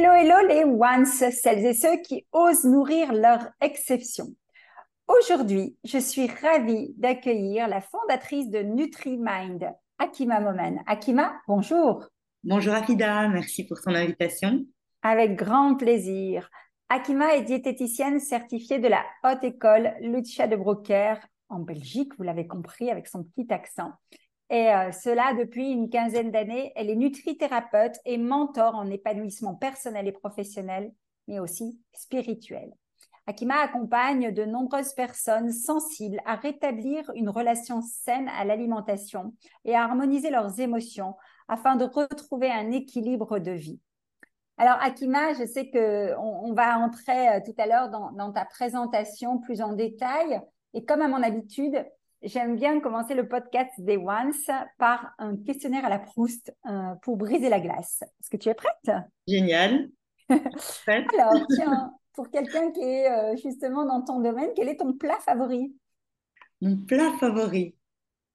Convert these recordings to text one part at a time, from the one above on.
Hello, hello les ones, celles et ceux qui osent nourrir leur exception. Aujourd'hui, je suis ravie d'accueillir la fondatrice de NutriMind, Akima Momen. Akima, bonjour. Bonjour Afida, merci pour ton invitation. Avec grand plaisir. Akima est diététicienne certifiée de la haute école Lucia de Broker en Belgique, vous l'avez compris avec son petit accent. Et euh, cela depuis une quinzaine d'années. Elle est nutrithérapeute et mentor en épanouissement personnel et professionnel, mais aussi spirituel. Akima accompagne de nombreuses personnes sensibles à rétablir une relation saine à l'alimentation et à harmoniser leurs émotions afin de retrouver un équilibre de vie. Alors, Akima, je sais que on, va entrer euh, tout à l'heure dans, dans ta présentation plus en détail. Et comme à mon habitude, J'aime bien commencer le podcast des Ones par un questionnaire à la Proust euh, pour briser la glace. Est-ce que tu es prête? Génial. Alors, tiens, pour quelqu'un qui est euh, justement dans ton domaine, quel est ton plat favori? Mon plat favori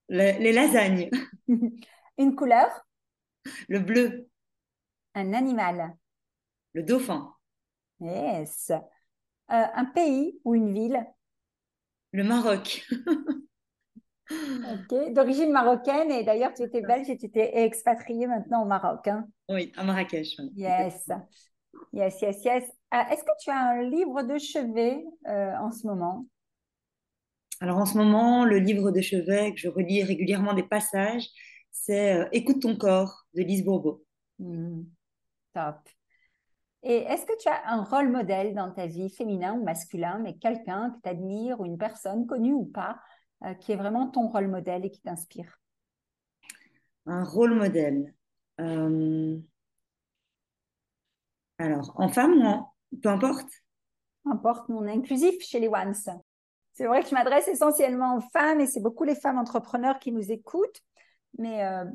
Les lasagnes. Une couleur? Le bleu. Un animal Le dauphin. Yes. Euh, un pays ou une ville? Le Maroc. Ok, d'origine marocaine et d'ailleurs tu étais belge et tu étais expatriée maintenant au Maroc. Hein? Oui, à Marrakech. Yes, yes, yes, yes. Euh, est-ce que tu as un livre de chevet euh, en ce moment? Alors en ce moment, le livre de chevet que je relis régulièrement des passages, c'est euh, Écoute ton corps de Lise Bourbeau. Hmm, top. Et est-ce que tu as un rôle modèle dans ta vie, féminin ou masculin, mais quelqu'un que tu admires ou une personne connue ou pas, euh, qui est vraiment ton rôle modèle et qui t'inspire? Un rôle modèle. Euh, alors, en femme ou en... Peu importe. Peu importe, nous on est inclusif chez les Ones. C'est vrai que je m'adresse essentiellement aux femmes et c'est beaucoup les femmes entrepreneurs qui nous écoutent, mais euh,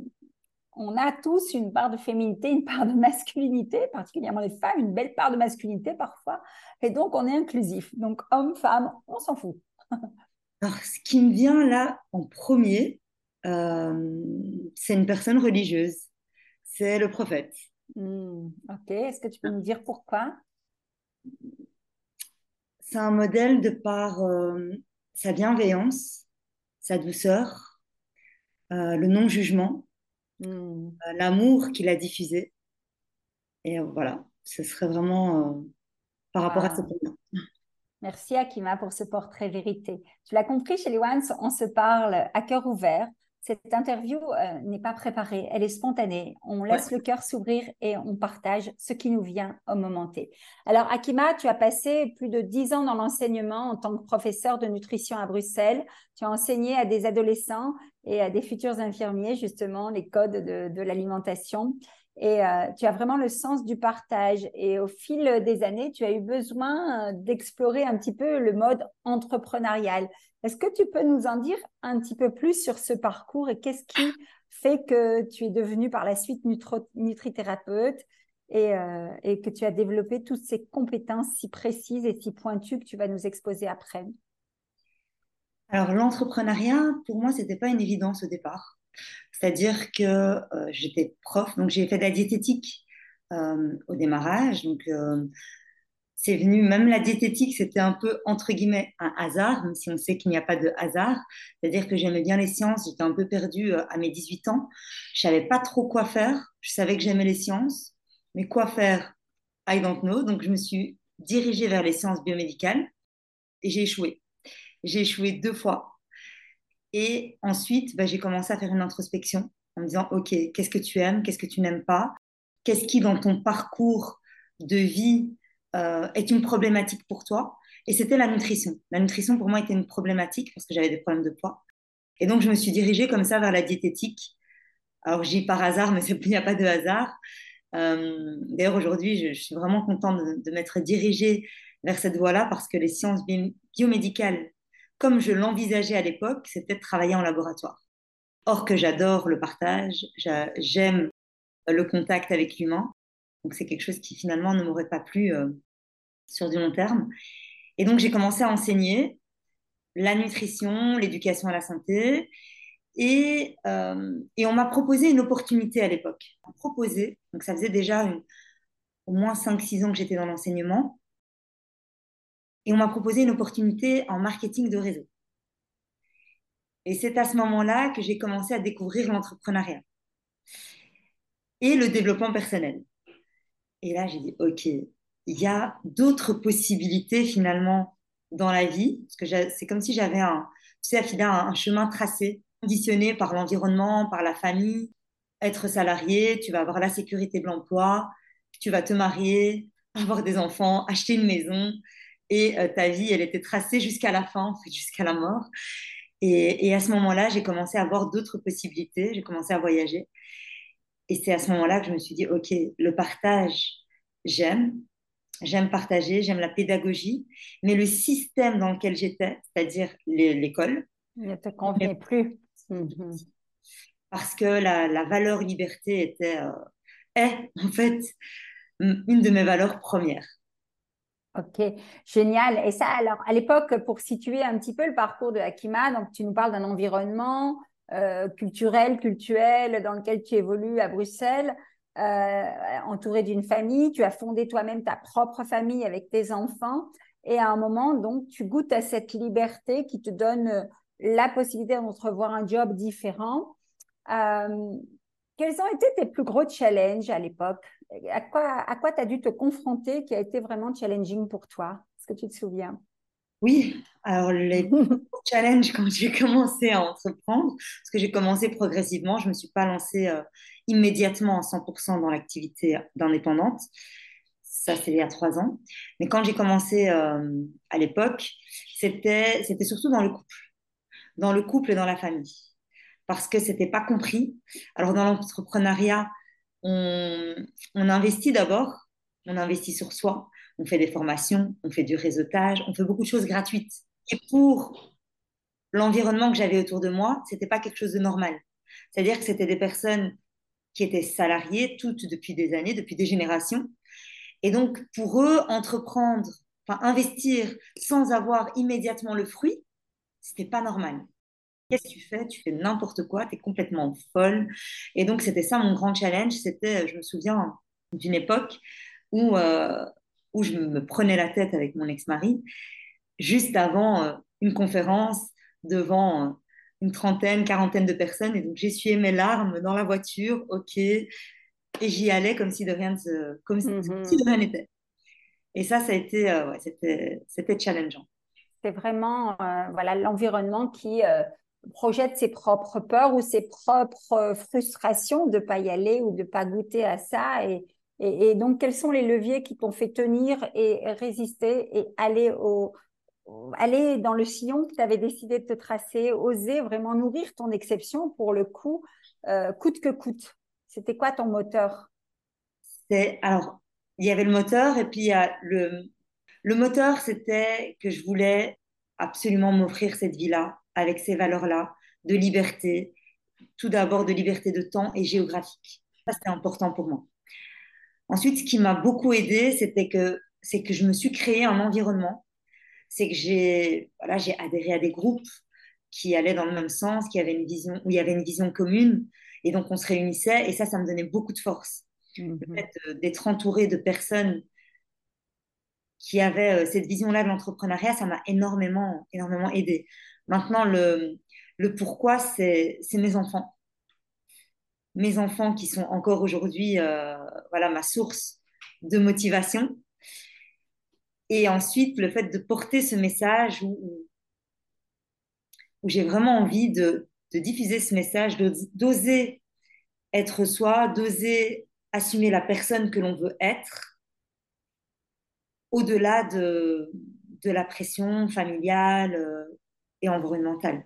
on a tous une part de féminité, une part de masculinité, particulièrement les femmes, une belle part de masculinité parfois, et donc on est inclusif. Donc homme, femme, on s'en fout. Alors, ce qui me vient là en premier, euh, c'est une personne religieuse. C'est le prophète. Hmm, ok, est-ce que tu peux nous dire pourquoi? C'est un modèle de par euh, sa bienveillance, sa douceur, euh, le non-jugement, hmm. l'amour qu'il a diffusé. Et voilà, ce serait vraiment par rapport à ce point Merci Akima pour ce portrait vérité. Tu l'as compris, chez les Ones, on se parle à cœur ouvert. Cette interview euh, n'est pas préparée, elle est spontanée. On laisse le cœur s'ouvrir et on partage ce qui nous vient au moment T. Alors Akima, tu as passé plus de dix ans dans l'enseignement en tant que professeur de nutrition à Bruxelles. Tu as enseigné à des adolescents et à des futurs infirmiers justement les codes de, de l'alimentation et euh, tu as vraiment le sens du partage. Et au fil des années, tu as eu besoin euh, d'explorer un petit peu le mode entrepreneurial. Est-ce que tu peux nous en dire un petit peu plus sur ce parcours et qu'est-ce qui fait que tu es devenu par la suite nutrithérapeute et, euh, et, que tu as développé toutes ces compétences si précises et si pointues que tu vas nous exposer après? Alors l'entrepreneuriat, pour moi, c'était pas une évidence au départ. C'est-à-dire que euh, j'étais prof, donc j'ai fait de la diététique euh, au démarrage. Donc, euh, c'est venu, même la diététique, c'était un peu, entre guillemets, un hasard, même si on sait qu'il n'y a pas de hasard. C'est-à-dire que j'aimais bien les sciences, j'étais un peu perdue à mes 18 ans. Je savais pas trop quoi faire. Je savais que j'aimais les sciences, mais quoi faire? I don't know. Donc, je me suis dirigée vers les sciences biomédicales et j'ai échoué. J'ai échoué deux fois. Et ensuite, bah, j'ai commencé à faire une introspection en me disant, OK, qu'est-ce que tu aimes, qu'est-ce que tu n'aimes pas? Qu'est-ce qui, dans ton parcours de vie, euh, est une problématique pour toi? Et c'était la nutrition. La nutrition, pour moi, était une problématique parce que j'avais des problèmes de poids. Et donc, je me suis dirigée comme ça vers la diététique. Alors, j'y par hasard, mais il n'y a pas de hasard. Euh, d'ailleurs, aujourd'hui, je, suis vraiment contente de, m'être dirigée vers cette voie-là parce que les sciences biomédicales, comme je l'envisageais à l'époque, c'était de travailler en laboratoire. Or que j'adore le partage, j'aime le contact avec l'humain. Donc c'est quelque chose qui finalement ne m'aurait pas plu euh, sur du long terme. Et donc j'ai commencé à enseigner la nutrition, l'éducation à la santé. Et, euh, et on m'a proposé une opportunité à l'époque. On proposé, donc ça faisait déjà au moins 5-6 ans que j'étais dans l'enseignement, et on m'a proposé une opportunité en marketing de réseau. Et c'est à ce moment-là que j'ai commencé à découvrir l'entrepreneuriat et le développement personnel. Et là, j'ai dit, OK, il y a d'autres possibilités finalement dans la vie, parce que c'est comme si j'avais un, tu sais, un, un chemin tracé, conditionné par l'environnement, par la famille. Être salarié, tu vas avoir la sécurité de l'emploi, tu vas te marier, avoir des enfants, acheter une maison, et euh, ta vie, elle était tracée jusqu'à la fin, jusqu'à la mort. Et, et à ce moment-là, j'ai commencé à avoir d'autres possibilités, j'ai commencé à voyager. Et c'est à ce moment-là que je me suis dit, OK, le partage, j'aime. J'aime partager, j'aime la pédagogie, mais le système dans lequel j'étais, c'est-à-dire l'école, ne te convenait plus. Mhm. Parce que la, la valeur liberté était, euh, est en fait une de mes valeurs premières. Ok, génial. Et ça, alors, à l'époque, pour situer un petit peu le parcours de Akima, donc tu nous parles d'un environnement euh, culturel, dans lequel tu évolues à Bruxelles, euh, entouré d'une famille. Tu as fondé toi-même ta propre famille avec tes enfants. Et à un moment, donc, tu goûtes à cette liberté qui te donne euh, la possibilité d'entrevoir un job différent. Euh, quels ont été tes plus gros challenges à l'époque? À quoi à quoi tu as dû te confronter qui a été vraiment challenging pour toi? Est-ce que tu te souviens? Oui, alors les challenges quand j'ai commencé à entreprendre, parce que j'ai commencé progressivement, je ne me suis pas lancée euh, immédiatement à 100% dans l'activité d'indépendante. Ça, c'est il y a trois ans. Mais quand j'ai commencé euh, à l'époque, c'était, c'était surtout dans le couple, dans le couple et dans la famille, parce que c'était pas compris. Alors dans l'entrepreneuriat, on, investit d'abord, on investit sur soi, on fait des formations, on fait du réseautage, on fait beaucoup de choses gratuites. Et pour l'environnement que j'avais autour de moi, c'était pas quelque chose de normal. C'est-à-dire que c'était des personnes qui étaient salariées toutes depuis des années, depuis des générations. Et donc, pour eux, entreprendre, enfin, investir sans avoir immédiatement le fruit, c'était pas normal. Qu'est-ce que tu fais? Tu fais n'importe quoi, tu es complètement folle. Et donc, c'était ça mon grand challenge. C'était, je me souviens d'une époque où euh, où je me prenais la tête avec mon ex-mari, juste avant euh, une conférence devant euh, une trentaine, quarantaine de personnes. Et donc, j'essuyais mes larmes dans la voiture, OK, et j'y allais comme si de rien comme si, de rien n'était. Et ça, ça a été, euh, ouais, c'était, c'était challengeant. C'est vraiment voilà, l'environnement qui projette ses propres peurs ou ses propres frustrations de pas y aller ou de pas goûter à ça. Et, et, donc, quels sont les leviers qui t'ont fait tenir et résister et aller, au, aller dans le sillon que tu avais décidé de te tracer, oser vraiment nourrir ton exception pour le coup, euh, coûte que coûte? C'était quoi ton moteur? Alors, il y avait le moteur et puis il y a le, le moteur, c'était que je voulais absolument m'offrir cette vie-là avec ces valeurs-là de liberté, tout d'abord de liberté de temps et géographique. Ça, c'était important pour moi. Ensuite, ce qui m'a beaucoup aidé, c'était que c'est que je me suis créé un environnement. C'est que j'ai voilà, j'ai adhéré à des groupes qui allaient dans le même sens, qui avaient une vision où il y avait une vision commune, et donc on se réunissait. Et ça, ça me donnait beaucoup de force. Le mhm. fait d'être entouré de personnes qui avaient euh, cette vision-là de l'entrepreneuriat, ça m'a énormément, énormément aidé. Maintenant, le, pourquoi, c'est mes enfants mes enfants qui sont encore aujourd'hui euh, voilà, ma source de motivation. Et ensuite, le fait de porter ce message où, j'ai vraiment envie de, diffuser ce message, d'oser être soi, d'oser assumer la personne que l'on veut être, au-delà de, de la pression familiale euh, et environnementale.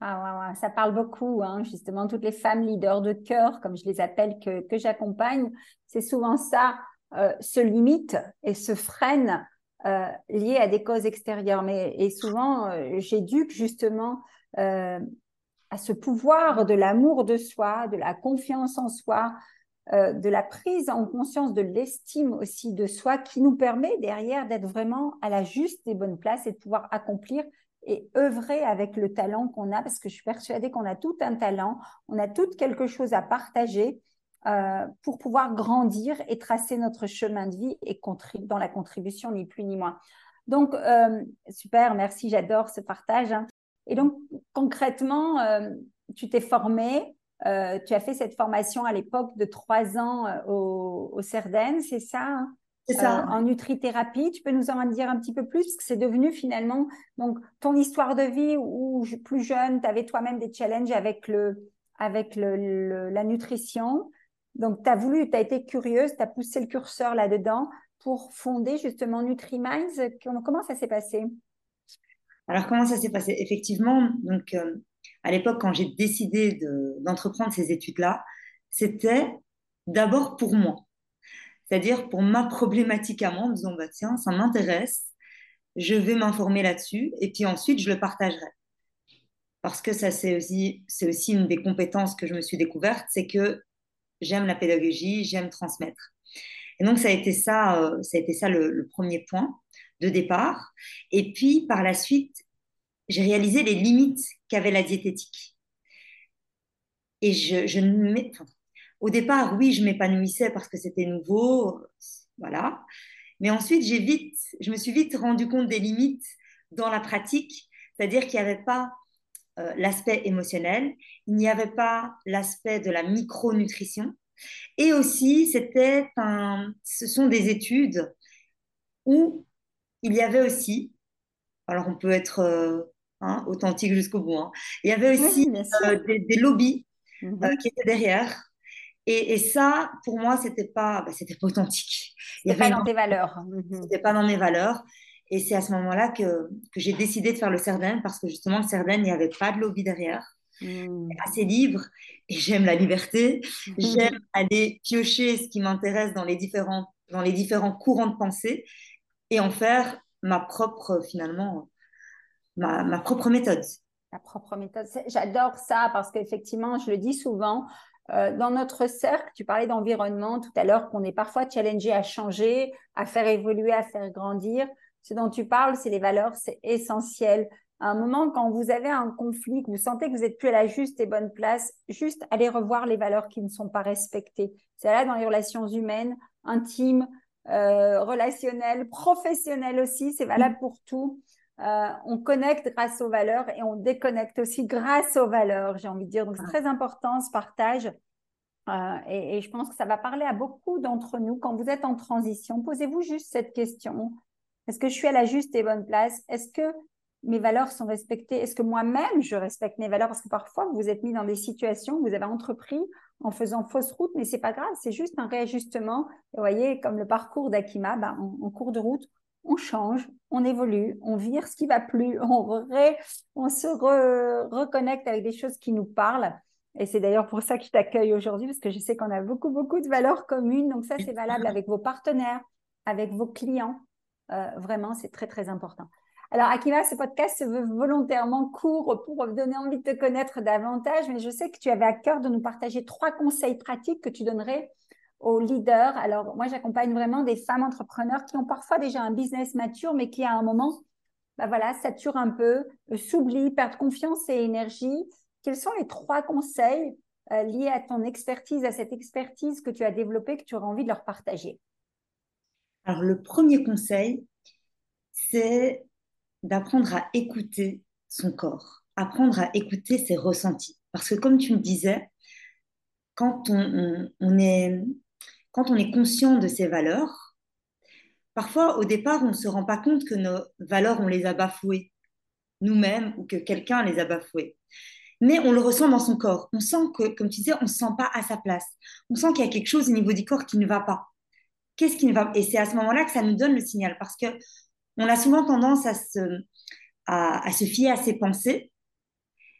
Ah, Ça parle beaucoup, hein, justement, toutes les femmes leaders de cœur, comme je les appelle, que, que j'accompagne, c'est souvent ça, euh, se limite et se freine euh, lié à des causes extérieures. Mais, et souvent, euh, j'éduque justement euh, à ce pouvoir de l'amour de soi, de la confiance en soi, euh, de la prise en conscience de l'estime aussi de soi qui nous permet derrière d'être vraiment à la juste et bonne place et de pouvoir accomplir et œuvrer avec le talent qu'on a parce que je suis persuadée qu'on a tout un talent, on a tout quelque chose à partager euh, pour pouvoir grandir et tracer notre chemin de vie et dans la contribution ni plus ni moins. Donc, euh, super, merci, j'adore ce partage. Hein. Et donc, concrètement, tu t'es formé, euh, tu as fait cette formation à l'époque de trois ans euh, au, au CERDEN, c'est ça hein? C'est ça. Euh, en nutrithérapie. Tu peux nous en dire un petit peu plus? Parce que c'est devenu finalement donc, ton histoire de vie où, plus jeune, tu avais toi-même des challenges avec, le, avec le, la nutrition. Donc, tu as voulu, tu as été curieuse, tu as poussé le curseur là-dedans pour fonder justement NutriMinds. Comment ça s'est passé? Alors, comment ça s'est passé? Effectivement, donc, à l'époque, quand j'ai décidé d'entreprendre ces études-là, c'était d'abord pour moi. C'est-à-dire pour ma problématique à moi, en disant, bah, tiens, ça m'intéresse, je vais m'informer là-dessus, et puis ensuite, je le partagerai. Parce que ça, c'est aussi, une des compétences que je me suis découverte, c'est que j'aime la pédagogie, j'aime transmettre. Et donc, ça a été ça, euh, ça, a été ça le premier point de départ. Et puis, par la suite, j'ai réalisé les limites qu'avait la diététique. Et je, je au départ, oui, je m'épanouissais parce que c'était nouveau, voilà. Mais ensuite, j'ai vite, je me suis vite rendu compte des limites dans la pratique, c'est-à-dire qu'il n'y avait pas euh, l'aspect émotionnel, il n'y avait pas l'aspect de la micronutrition, et aussi, c'était un, ce sont des études où il y avait aussi, alors on peut être euh, Hein, authentique jusqu'au bout. Hein. Il y avait aussi euh, des, lobbies mhm. euh, qui étaient derrière. Et, ça, pour moi, c'était pas, bah, c'était pas authentique. C'était pas dans tes valeurs. Mhm. C'était pas dans mes valeurs. Et c'est à ce moment-là que, que j'ai décidé de faire le Cerdaine parce que justement, le Cerdaine, il n'y avait pas de lobby derrière. Mmh. assez libre et j'aime la liberté. J'aime aller piocher ce qui m'intéresse dans les différents dans les différents courants de pensée et en faire ma propre finalement ma, propre méthode. Ma propre méthode. J'adore ça parce qu'effectivement, je le dis souvent, euh, dans notre cercle, tu parlais d'environnement tout à l'heure, qu'on est parfois challengé à changer, à faire évoluer, à faire grandir. Ce dont tu parles, c'est les valeurs, c'est essentiel. À un moment, quand vous avez un conflit, que vous sentez que vous n'êtes plus à la juste et bonne place, juste aller revoir les valeurs qui ne sont pas respectées. C'est là dans les relations humaines, intimes, euh, relationnelles, professionnelles aussi, c'est valable pour tout. Euh, on connecte grâce aux valeurs et on déconnecte aussi grâce aux valeurs, j'ai envie de dire. Donc, c'est ah. très important ce partage. Euh, et, je pense que ça va parler à beaucoup d'entre nous. Quand vous êtes en transition, posez-vous juste cette question. Est-ce que je suis à la juste et bonne place? Est-ce que mes valeurs sont respectées? Est-ce que moi-même, je respecte mes valeurs? Parce que parfois, vous êtes mis dans des situations vous avez entrepris en faisant fausse route, mais c'est pas grave, c'est juste un réajustement. vous voyez, comme le parcours d'Akima, ben, en, cours de route, on change, on évolue, on vire ce qui va plus, on, on se reconnecte avec des choses qui nous parlent. Et c'est d'ailleurs pour ça que je t'accueille aujourd'hui, parce que je sais qu'on a beaucoup, beaucoup de valeurs communes. Donc ça, c'est valable avec vos partenaires, avec vos clients. Euh, vraiment, c'est très, très important. Alors, Akima, ce podcast se veut volontairement court pour donner envie de te connaître davantage, mais je sais que tu avais à cœur de nous partager trois conseils pratiques que tu donnerais aux leaders. Alors, moi, j'accompagne vraiment des femmes entrepreneurs qui ont parfois déjà un business mature, mais qui à un moment, bah voilà, saturent un peu, euh, s'oublient, perdent confiance et énergie. Quels sont les trois conseils euh, liés à ton expertise, à cette expertise que tu as développée, que tu aurais envie de leur partager? Alors, le premier conseil, c'est d'apprendre à écouter son corps, apprendre à écouter ses ressentis. Parce que comme tu me disais, quand on est quand on est conscient de ses valeurs, parfois, au départ, on ne se rend pas compte que nos valeurs, on les a bafouées nous-mêmes ou que quelqu'un les a bafouées. Mais on le ressent dans son corps. On sent que, comme tu disais, on ne se sent pas à sa place. On sent qu'il y a quelque chose au niveau du corps qui ne va pas. Qu'est-ce qui ne va Et c'est à ce moment-là que ça nous donne le signal. Parce que on a souvent tendance à se, à, se fier à ses pensées.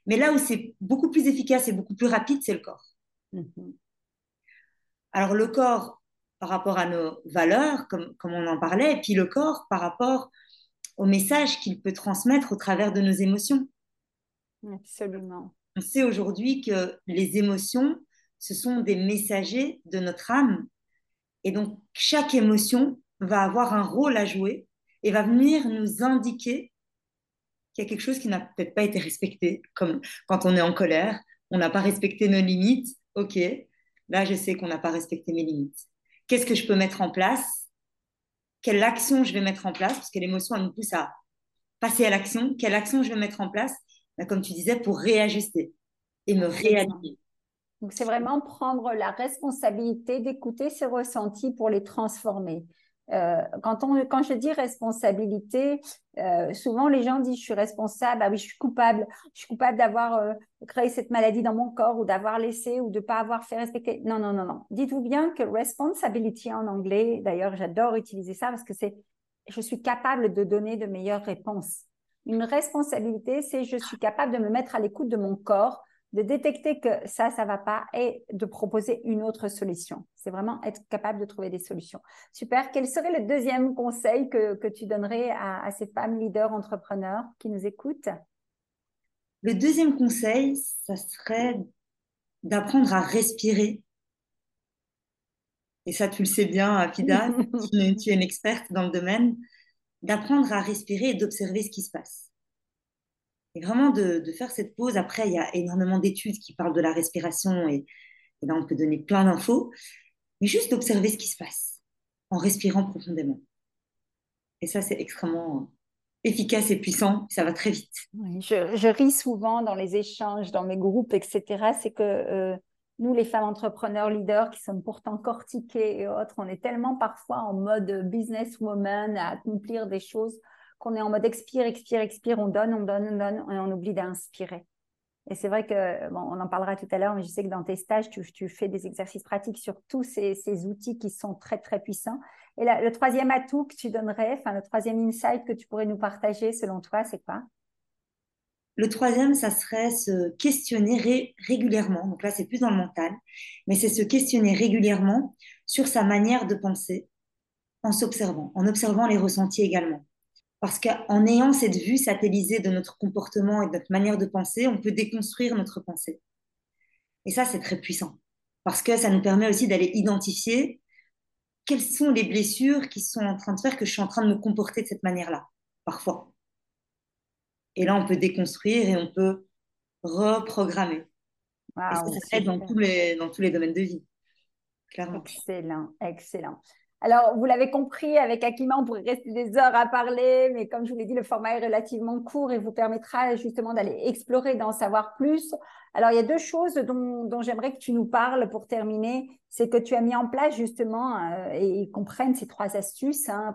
Mais là où c'est beaucoup plus efficace et beaucoup plus rapide, c'est le corps. Mm-hmm. Alors le corps par rapport à nos valeurs, comme, comme on en parlait, et puis le corps par rapport au message qu'il peut transmettre au travers de nos émotions. Absolument. On sait aujourd'hui que les émotions, ce sont des messagers de notre âme. Et donc, chaque émotion va avoir un rôle à jouer et va venir nous indiquer qu'il y a quelque chose qui n'a peut-être pas été respecté, comme quand on est en colère, on n'a pas respecté nos limites. Ok, là, je sais qu'on n'a pas respecté mes limites. Qu'est-ce que je peux mettre en place? Quelle action je vais mettre en place? Parce que l'émotion, elle nous pousse à passer à l'action. Quelle action je vais mettre en place? Ben, Comme tu disais, pour réajuster et me réaligner. Donc, c'est vraiment prendre la responsabilité d'écouter ses ressentis pour les transformer. Euh, quand, on, quand je dis responsabilité, euh, souvent les gens disent je suis responsable, ah oui, je suis coupable, je suis coupable d'avoir euh, créé cette maladie dans mon corps ou d'avoir laissé ou de ne pas avoir fait respecter. Non, non, non, non. Dites-vous bien que responsibility en anglais, d'ailleurs, j'adore utiliser ça parce que c'est je suis capable de donner de meilleures réponses. Une responsabilité, c'est je suis capable de me mettre à l'écoute de mon corps de détecter que ça, ça va pas et de proposer une autre solution. C'est vraiment être capable de trouver des solutions. Super. Quel serait le deuxième conseil que, que tu donnerais à, ces femmes leaders entrepreneurs qui nous écoutent? Le deuxième conseil, ça serait d'apprendre à respirer. Et ça, tu le sais bien, Afida, tu es une experte dans le domaine, d'apprendre à respirer et d'observer ce qui se passe. Et vraiment de, faire cette pause. Après, il y a énormément d'études qui parlent de la respiration et, là, on peut donner plein d'infos. Mais juste d'observer ce qui se passe en respirant profondément. Et ça, c'est extrêmement efficace et puissant. Ça va très vite. je, ris souvent dans les échanges, dans mes groupes, etc. C'est que euh, nous, les femmes entrepreneurs, leaders, qui sommes pourtant cortiquées et autres, on est tellement parfois en mode businesswoman à accomplir des choses qu'on est en mode expire, expire, expire, on donne, on donne, on donne, et on oublie d'inspirer. Et c'est vrai que, bon, on en parlera tout à l'heure, mais je sais que dans tes stages, tu, tu fais des exercices pratiques sur tous ces, ces, outils qui sont très, très puissants. Et là, le troisième atout que tu donnerais, enfin, le troisième insight que tu pourrais nous partager, selon toi, c'est quoi? Le troisième, ça serait se questionner régulièrement. Donc là, c'est plus dans le mental, mais c'est se questionner régulièrement sur sa manière de penser en s'observant, en observant les ressentis également. Parce qu'en ayant cette vue satellisée de notre comportement et de notre manière de penser, on peut déconstruire notre pensée. Et ça, c'est très puissant. Parce que ça nous permet aussi d'aller identifier quelles sont les blessures qui sont en train de faire que je suis en train de me comporter de cette manière-là, parfois. Et là, on peut déconstruire et on peut reprogrammer. et ça dans tous, les, dans tous les domaines de vie, clairement. Excellent, excellent. Alors, vous l'avez compris, avec Akima, on pourrait rester des heures à parler, mais comme je vous l'ai dit, le format est relativement court et vous permettra justement d'aller explorer, d'en savoir plus. Alors, il y a deux choses dont, j'aimerais que tu nous parles pour terminer. C'est que tu as mis en place justement, euh, et comprennent ces trois astuces, hein,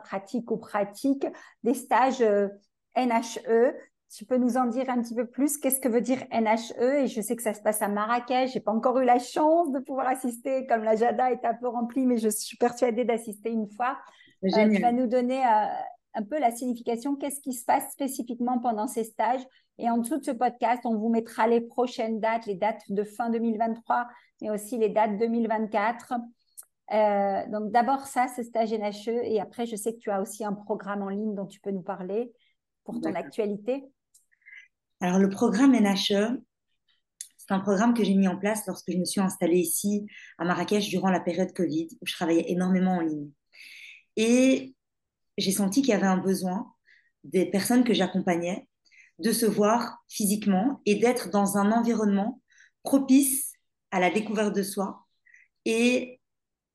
ou pratiques, des stages euh, NHE tu peux nous en dire un petit peu plus? Qu'est-ce que veut dire NHE Et je sais que ça se passe à Marrakech. J'ai pas encore eu la chance de pouvoir assister, comme la Jada est un peu remplie, mais je suis persuadée d'assister une fois. Euh, tu vas nous donner euh, un peu la signification. Qu'est-ce qui se passe spécifiquement pendant ces stages? Et en dessous de ce podcast, on vous mettra les prochaines dates, les dates de fin 2023, mais aussi les dates 2024. Euh, donc d'abord ça, ce stage NHE, et après je sais que tu as aussi un programme en ligne dont tu peux nous parler pour ton actualité. Alors, le programme NHE, c'est un programme que j'ai mis en place lorsque je me suis installée ici à Marrakech durant la période Covid, où je travaillais énormément en ligne. Et j'ai senti qu'il y avait un besoin des personnes que j'accompagnais de se voir physiquement et d'être dans un environnement propice à la découverte de soi et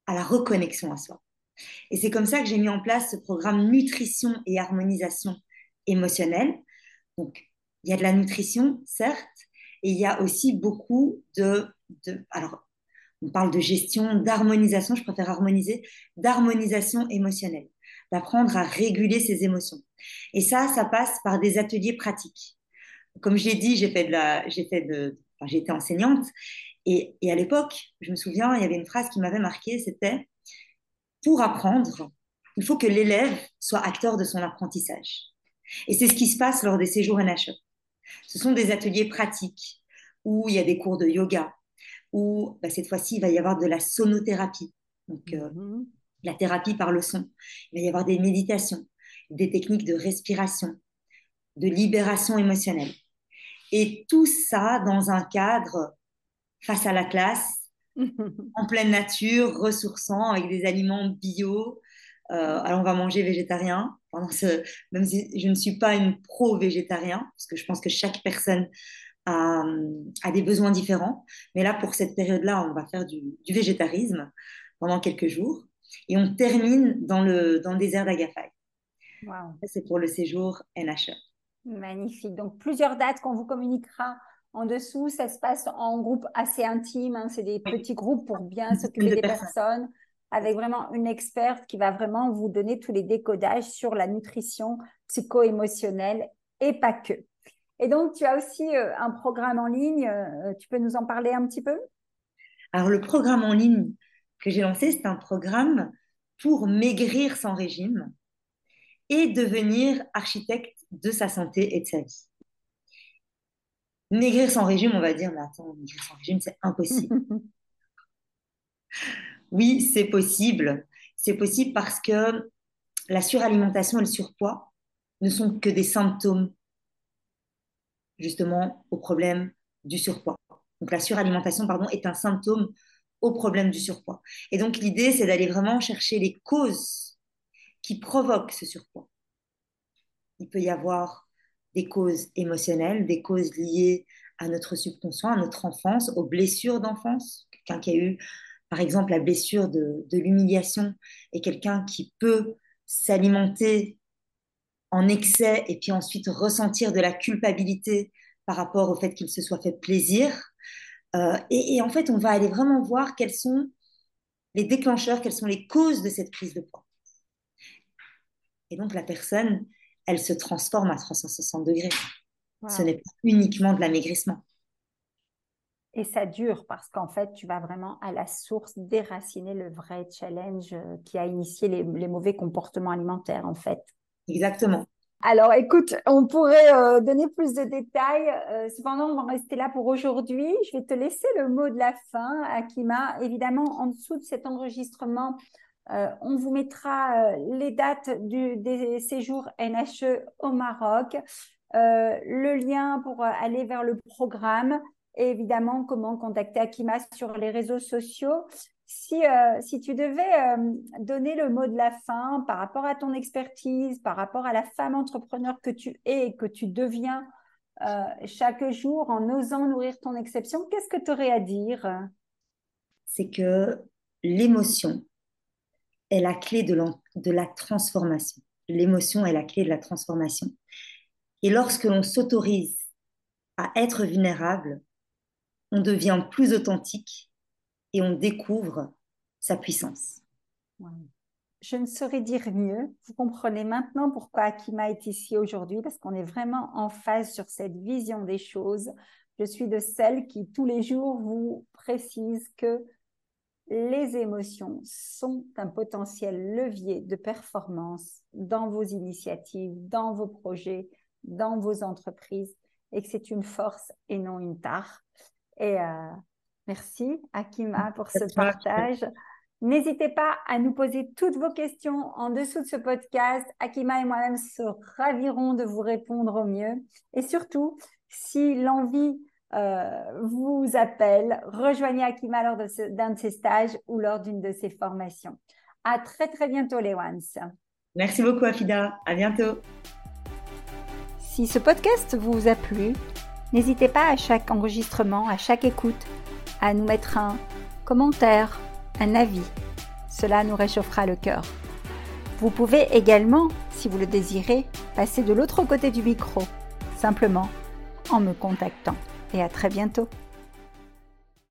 à la reconnexion à soi. Et c'est comme ça que j'ai mis en place ce programme nutrition et harmonisation émotionnelle. Donc, il y a de la nutrition, certes, et il y a aussi beaucoup de, alors, on parle de gestion, d'harmonisation, je préfère harmoniser, d'harmonisation émotionnelle. d'apprendre à réguler ses émotions. Et ça, ça passe par des ateliers pratiques. Comme je l'ai dit, j'ai fait de la, j'étais enseignante et, à l'époque, je me souviens, il y avait une phrase qui m'avait marqué, c'était pour apprendre, il faut que l'élève soit acteur de son apprentissage. Et c'est ce qui se passe lors des séjours NHE. Ce sont des ateliers pratiques où il y a des cours de yoga, où bah, cette fois-ci, il va y avoir de la sonothérapie, donc euh, mm-hmm. la thérapie par le son. Il va y avoir des méditations, des techniques de respiration, de libération émotionnelle. Et tout ça dans un cadre face à la classe, en pleine nature, ressourçant, avec des aliments bio. Euh, alors, on va manger végétarien. Pendant ce, même si je ne suis pas une pro-végétarien, parce que je pense que chaque personne a, des besoins différents. Mais là, pour cette période-là, on va faire du, végétarisme pendant quelques jours. Et on termine dans le, dans le désert d'Agafay. C'est pour le séjour NHE. Magnifique. Donc, plusieurs dates qu'on vous communiquera en dessous. Ça se passe en groupe assez intime. Hein. C'est des petits groupes pour bien s'occuper des personnes. Avec vraiment une experte qui va vraiment vous donner tous les décodages sur la nutrition psycho-émotionnelle et pas que. Et donc, tu as aussi euh, un programme en ligne. Euh, tu peux nous en parler un petit peu? Alors, le programme en ligne que j'ai lancé, c'est un programme pour maigrir sans régime et devenir architecte de sa santé et de sa vie. Maigrir sans régime, on va dire, mais attends, maigrir sans régime, c'est impossible. oui, c'est possible. C'est possible parce que la suralimentation et le surpoids ne sont que des symptômes justement au problème du surpoids. Donc la suralimentation, pardon, est un symptôme au problème du surpoids. Et donc l'idée, c'est d'aller vraiment chercher les causes qui provoquent ce surpoids. Il peut y avoir des causes émotionnelles, des causes liées à notre subconscient, à notre enfance, aux blessures d'enfance. Quelqu'un qui a eu, par exemple, la blessure de, de l'humiliation et quelqu'un qui peut s'alimenter en excès et puis ensuite ressentir de la culpabilité par rapport au fait qu'il se soit fait plaisir. Euh, et, en fait, on va aller vraiment voir quels sont les déclencheurs, quelles sont les causes de cette prise de poids. Et donc la personne, elle se transforme à 360 degrés. Ce n'est pas uniquement de l'amaigrissement. Et ça dure parce qu'en fait, tu vas vraiment à la source déraciner le vrai challenge euh, qui a initié les mauvais comportements alimentaires, en fait. Exactement. Alors, écoute, on pourrait euh, donner plus de détails. Euh, cependant, on va rester là pour aujourd'hui. Je vais te laisser le mot de la fin, Akima. Évidemment, en dessous de cet enregistrement, euh, on vous mettra les dates des séjours NHE au Maroc, le lien pour aller vers le programme évidemment comment contacter Akima sur les réseaux sociaux. Si, euh, si tu devais euh, donner le mot de la fin par rapport à ton expertise, par rapport à la femme entrepreneur que tu es et que tu deviens euh, chaque jour en osant nourrir ton exception, qu'est-ce que tu aurais à dire? C'est que l'émotion est la clé de, de la transformation. L'émotion est la clé de la transformation. Et lorsque l'on s'autorise à être vulnérable, on devient plus authentique et on découvre sa puissance. Je ne saurais dire mieux. Vous comprenez maintenant pourquoi Akima est ici aujourd'hui, parce qu'on est vraiment en phase sur cette vision des choses. Je suis de celles qui, tous les jours, vous précise que les émotions sont un potentiel levier de performance dans vos initiatives, dans vos projets, dans vos entreprises, et que c'est une force et non une tare. Et euh, Merci Akima pour ce partage. N'hésitez pas à nous poser toutes vos questions en dessous de ce podcast. Akima et moi-même se ravirons de vous répondre au mieux. Et surtout, si l'envie euh, vous appelle, rejoignez Akima lors d'un de, ses stages ou lors d'une de ses formations. À très très bientôt les ones. Merci beaucoup Afida. À bientôt. Si ce podcast vous a plu, n'hésitez pas à chaque enregistrement, à chaque écoute à nous mettre un commentaire, un avis. Cela nous réchauffera le cœur. Vous pouvez également, si vous le désirez, passer de l'autre côté du micro, simplement en me contactant. Et à très bientôt.